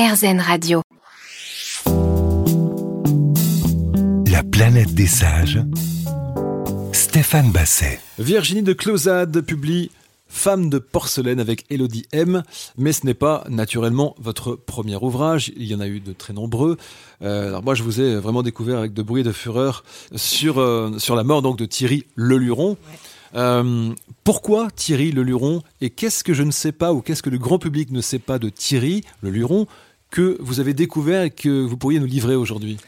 RZN Radio. La planète des sages. Stéphane Basset. Virginie de Closade publie Femme de porcelaine avec Elodie M. Mais ce n'est pas naturellement votre premier ouvrage. Il y en a eu de très nombreux. Euh, alors moi, je vous ai vraiment découvert avec de bruit et de fureur sur, euh, sur la mort donc de Thierry Leluron. Euh, pourquoi Thierry Leluron et qu'est-ce que je ne sais pas ou qu'est-ce que le grand public ne sait pas de Thierry Leluron? Que vous avez découvert et que vous pourriez nous livrer aujourd'hui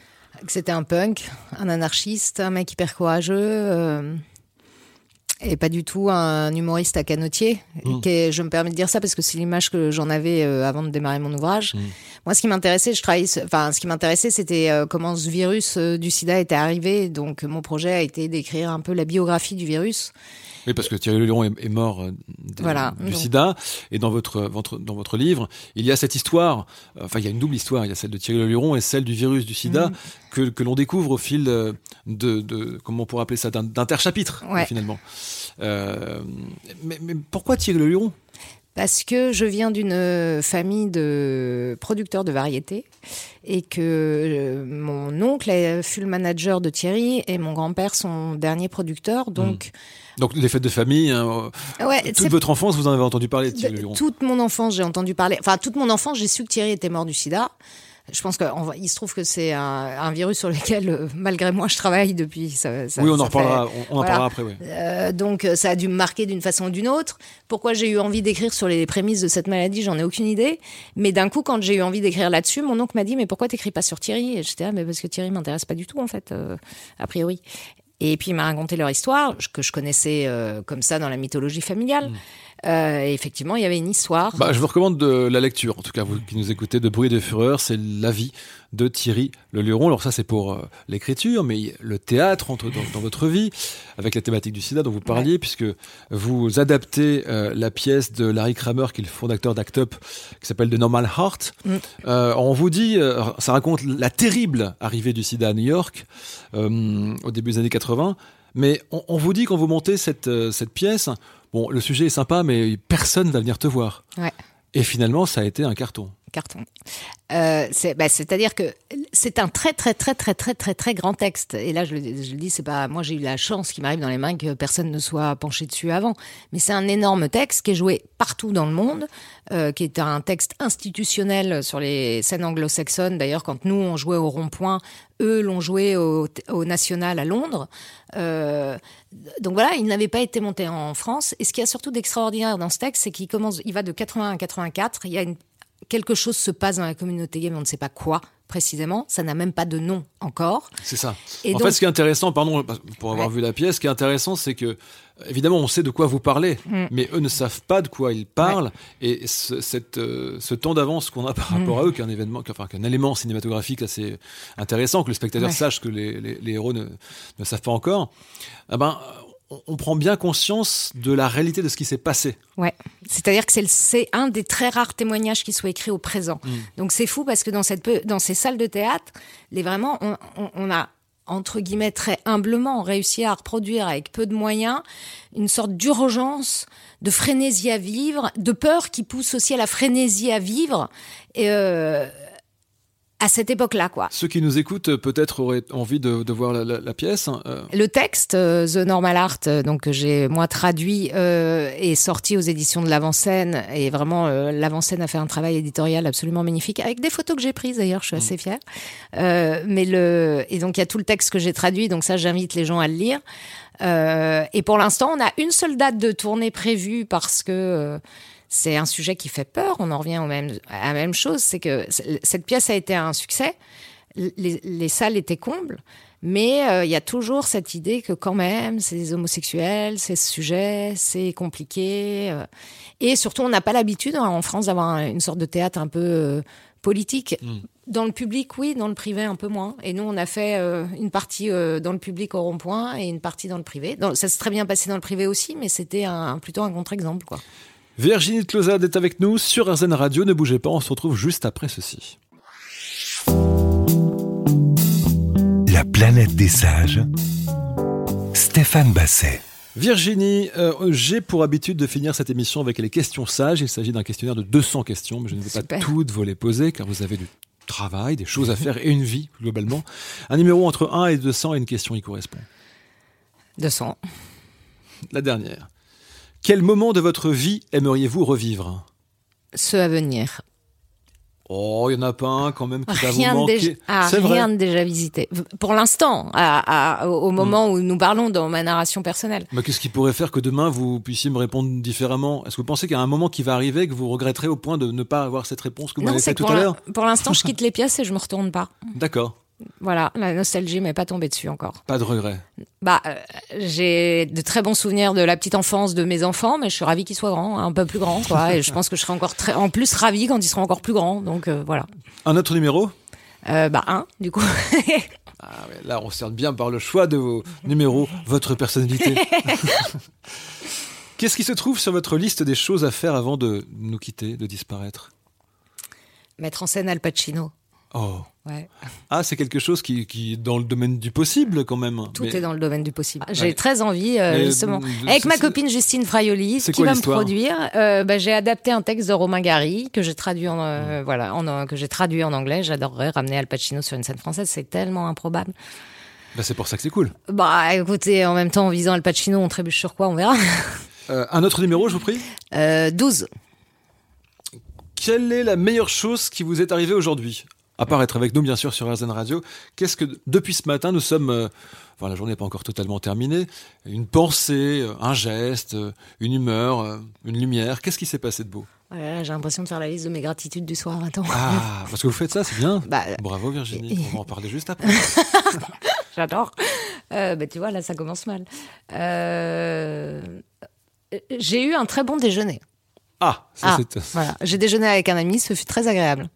C'était un punk, un anarchiste, un mec hyper courageux. euh, et pas du tout un humoriste à canotier. Mm. Qui est- je me permets de dire ça parce que c'est l'image que j'en avais euh, avant de démarrer mon ouvrage. Mm. Moi, ce qui m'intéressait, je travaillais, enfin, ce qui m'intéressait, c'était euh, comment ce virus euh, du SIDA était arrivé. Donc, mon projet a été d'écrire un peu la biographie du virus. Oui, parce que Thierry Leluron est, est mort Voilà. du Donc- sida. Et dans votre, votre, dans votre livre, il y a cette histoire, enfin il y a une double histoire, il y a celle de Thierry Leluron et celle du virus du sida Mm. Que, que l'on découvre au fil euh, de, de comment on pourrait appeler ça, d'interchapitres Ouais. finalement. Euh, mais, mais pourquoi Thierry Leluron Parce que je viens d'une famille de producteurs de variétés et que euh, mon oncle euh, fut le manager de Thierry et mon grand-père son dernier producteur. Donc, Donc les fêtes de famille, hein, euh, ouais, toute votre enfance, vous en avez entendu parler de Thierry de- toute mon enfance, j'ai entendu parler. Enfin, toute mon enfance, j'ai su que Thierry était mort du sida. Je pense qu'il se trouve que c'est un, un virus sur lequel, euh, malgré moi, je travaille depuis. Ça, ça- oui, on en reparlera, fait- on, on en voilà. parlera après. Oui. Euh, donc euh, ça a dû me marquer d'une façon ou d'une autre. Pourquoi j'ai eu envie d'écrire sur les prémices de cette maladie, j'en ai aucune idée. Mais d'un coup, quand j'ai eu envie d'écrire là-dessus, mon oncle m'a dit mais pourquoi t'écris pas sur Thierry? Et j'étais ah mais parce que Thierry m'intéresse pas du tout en fait, euh, a priori. Et puis il m'a raconté leur histoire que je connaissais euh, comme ça dans la mythologie familiale. Euh, effectivement, il y avait une histoire. Bah, je vous recommande de la lecture, en tout cas vous qui nous écoutez, de Bruit et de Fureur, c'est la vie de Thierry Leluron. Alors ça c'est pour euh, l'écriture, mais le théâtre entre dans, dans votre vie, avec la thématique du sida dont vous parliez, puisque vous adaptez euh, la pièce de Larry Kramer, qui est le fondateur d'Act Up, qui s'appelle The Normal Heart. Mm. Euh, on vous dit, ça raconte la terrible arrivée du sida à New York au début des années 80, mais on, on vous dit quand vous montez cette, cette pièce, bon le sujet est sympa, mais personne va venir te voir. Ouais. Et finalement, ça a été un carton. Carton. Euh, bah, c'est-à-dire que c'est un très très très très très très très grand texte. Et là, je le, dis, c'est pas moi j'ai eu la chance qu'il m'arrive dans les mains que personne ne soit penché dessus avant. Mais c'est un énorme texte qui est joué partout dans le monde, euh, qui est un texte institutionnel sur les scènes anglo-saxonnes. D'ailleurs, quand nous on jouait au rond-point, eux l'ont joué au, National à Londres. Euh, donc voilà, il n'avait pas été monté en France. Et ce qu'il y a surtout d'extraordinaire dans ce texte, c'est qu'il commence, il va de 80 à 84. Il y a une quelque chose se passe dans la communauté gay, mais on ne sait pas quoi précisément. Ça n'a même pas de nom encore. C'est ça. Et en donc- fait, ce qui est intéressant, pardon, pour avoir Ouais. vu la pièce, ce qui est intéressant, c'est que, évidemment, on sait de quoi vous parlez, Mm. mais eux ne savent pas de quoi ils parlent. Et ce, cette, euh, ce temps d'avance qu'on a par Mm. rapport à eux, qu'un événement, qu'un- enfin, élément cinématographique assez intéressant, que le spectateur Ouais. sache que les, les- les héros ne, ne savent pas encore, eh ben, on, prend bien conscience de la réalité de ce qui s'est passé. Ouais. C'est-à-dire que c'est un des très rares témoignages qui soit écrit au présent. Mm. Donc c'est fou parce que dans, cette, peu- dans ces salles de théâtre, les vraiment, on, on- on a entre guillemets très humblement réussi à reproduire avec peu de moyens une sorte d'urgence, de frénésie à vivre, de peur qui pousse aussi à la frénésie à vivre. Et euh, à cette époque-là, quoi. Ceux qui nous écoutent, euh, peut-être, auraient envie de, de voir la, la- la pièce. euh, Le texte, euh, The Normal Art, donc que j'ai moi traduit, euh, est sorti aux éditions de l'Avant-Scène. Et vraiment, l'Avant-Scène a fait un travail éditorial absolument magnifique, avec des photos que j'ai prises d'ailleurs, je suis assez fière. Mais le et donc il y a tout le texte que j'ai traduit, donc ça j'invite les gens à le lire. Et pour l'instant, on a une seule date de tournée prévue parce que c'est un sujet qui fait peur. On en revient au même, à la même chose, c'est que cette pièce a été un succès. Les, les salles étaient combles, mais euh, il y a toujours cette idée que quand même, c'est des homosexuels, c'est ce sujet, c'est compliqué. euh. et surtout, on n'a pas l'habitude hein, en France d'avoir un- une sorte de théâtre un peu euh, politique. Dans le public, oui, dans le privé, un peu moins. Et nous, on a fait une partie dans le public au rond-point et une partie dans le privé. Dans- ça s'est très bien passé dans le privé aussi, mais c'était un, plutôt un contre-exemple, quoi. Virginie de Closade est avec nous sur RZN Radio. Ne bougez pas, on se retrouve juste après ceci. La planète des sages. Stéphane Basset. Virginie, euh, j'ai pour habitude de finir cette émission avec les questions sages. Il s'agit d'un questionnaire de 200 questions, mais je ne vais pas toutes vous les poser car vous avez du travail, des choses à faire et une vie globalement. Un numéro entre 1 et 200 et une question y correspond. 200. La dernière. Quel moment de votre vie aimeriez-vous revivre? Ceux à venir. Oh, il n'y en a pas un quand même qui va vous manquer. déjà, ah, C'est vrai. rien de déjà visité. Pour l'instant, à- à- au moment où nous parlons dans ma narration personnelle. Mais qu'est-ce qui pourrait faire que demain vous puissiez me répondre différemment? Est-ce que vous pensez qu'il y a un moment qui va arriver que vous regretterez au point de ne pas avoir cette réponse que vous m'avez faite tout à l'heure? pour l'instant, je quitte les pièces et je me retourne pas. D'accord, Voilà, la nostalgie m'est pas tombée dessus encore. pas de regret. Bah, euh, j'ai de très bons souvenirs de la petite enfance de mes enfants, mais je suis ravie qu'ils soient grands, un peu plus grands, quoi. et je pense que je serai encore très, en plus ravie quand ils seront encore plus grands. Donc euh, voilà. Un autre numéro? Euh, bah un, du coup. Ah Là, on se sert bien par le choix de vos numéros, votre personnalité. Qu'est-ce qui se trouve sur votre liste des choses à faire avant de nous quitter, de disparaître? Mettre en scène Al Pacino. Oh, Ouais. ah, c'est quelque chose qui, qui est dans le domaine du possible quand même. Tout Mais est dans le domaine du possible. J'ai Ouais. très envie, euh, justement. mm, Avec ma copine Justine Fraioli, qui quoi va me produire, euh, bah, j'ai adapté un texte de Romain Gary que j'ai traduit en, Mm. euh, voilà, en, euh, que j'ai traduit en anglais. J'adorerais ramener Al Pacino sur une scène française. C'est tellement improbable. Bah, c'est pour ça que c'est cool. Bah, écoutez, en même temps, en visant Al Pacino, on trébuche sur quoi On verra. Euh, un autre numéro, je vous prie? Euh, 12. Quelle est la meilleure chose qui vous est arrivée aujourd'hui? À part être avec nous, bien sûr, sur RZN Radio, qu'est-ce que, depuis ce matin, nous sommes. euh, enfin, la journée n'est pas encore totalement terminée. Une pensée, euh, un geste, euh, une humeur, une lumière. Qu'est-ce qui s'est passé de beau? Voilà, j'ai l'impression de faire la liste de mes gratitudes du soir. Attends. Ah, parce que vous faites ça, c'est bien. Bah, Bravo Virginie, on va en parler juste après. J'adore. Euh, bah, tu vois, là, ça commence mal. Euh, J'ai eu un très bon déjeuner. Ah, ça Ah, c'est. voilà. J'ai déjeuné avec un ami, ce fut très agréable.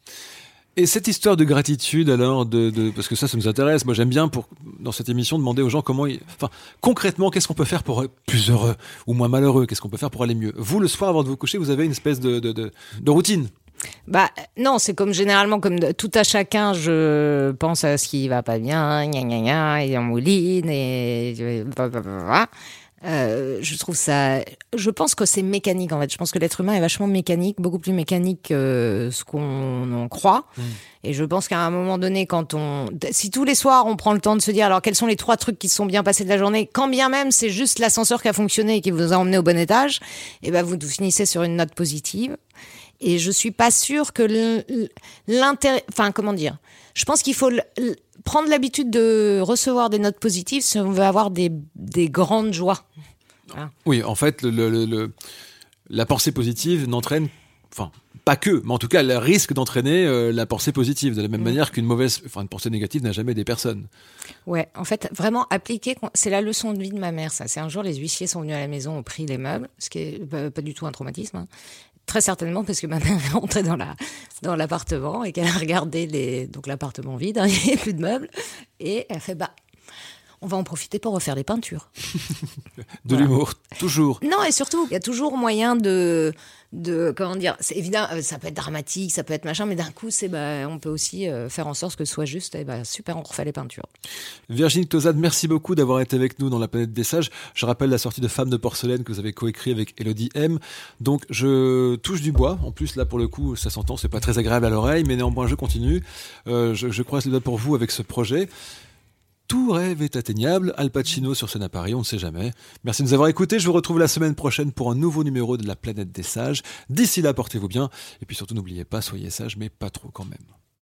Et cette histoire de gratitude, alors, de, de- parce que ça, ça nous intéresse. Moi, j'aime bien pour dans cette émission demander aux gens comment, enfin, concrètement, qu'est-ce qu'on peut faire pour être plus heureux ou moins malheureux Qu'est-ce qu'on peut faire pour aller mieux Vous, le soir, avant de vous coucher, vous avez une espèce de, de, de, routine. Bah non, c'est comme généralement comme tout à chacun, je pense à ce qui va pas bien, gna gna gna, et on mouline et euh, je trouve ça. Je pense que c'est mécanique en fait. Je pense que l'être humain est vachement mécanique, beaucoup plus mécanique que ce qu'on en croit. Et je pense qu'à un moment donné, quand on, si tous les soirs on prend le temps de se dire alors quels sont les trois trucs qui se sont bien passés de la journée, quand bien même c'est juste l'ascenseur qui a fonctionné et qui vous a emmené au bon étage, et ben vous finissez sur une note positive. Et je suis pas sûre que l'intérêt, enfin comment dire, je pense qu'il faut prendre l'habitude de recevoir des notes positives si on veut avoir des, des grandes joies. Oui, en fait, la pensée positive n'entraîne, enfin, pas que, mais en tout cas, elle risque d'entraîner euh, la pensée positive, de la même manière qu'une mauvaise, enfin, une pensée négative n'a jamais des personnes. Ouais, en fait, vraiment appliquer, c'est la leçon de vie de ma mère. Ça, c'est un jour les huissiers sont venus à la maison, ont pris les meubles, ce qui est pas, pas du tout un traumatisme. hein. Très certainement parce que ma mère est rentrée dans la dans l'appartement et qu'elle a regardé les donc l'appartement vide, hein, il n'y avait plus de meubles et elle fait bah on va en profiter pour refaire les peintures. De Voilà. l'humour, toujours. Non, et surtout, il y a toujours moyen de, de comment dire, c'est évident, euh, ça peut être dramatique, ça peut être machin, mais d'un coup, c'est, bah, on peut aussi euh, faire en sorte que ce soit juste, et bah, super, on refait les peintures. Virginie Tozade, merci beaucoup d'avoir été avec nous dans la planète des sages. Je rappelle la sortie de Femmes de porcelaine que vous avez coécrit avec Elodie M. Donc je touche du bois. En plus là pour le coup ça s'entend, c'est pas très agréable à l'oreille, mais néanmoins je continue. Euh, je, je croise les doigts pour vous avec ce projet. Tout rêve est atteignable. Al Pacino sur scène à Paris, on ne sait jamais. Merci de nous avoir écoutés. Je vous retrouve la semaine prochaine pour un nouveau numéro de la planète des sages. D'ici là, portez-vous bien. Et puis surtout, n'oubliez pas, soyez sages, mais pas trop quand même.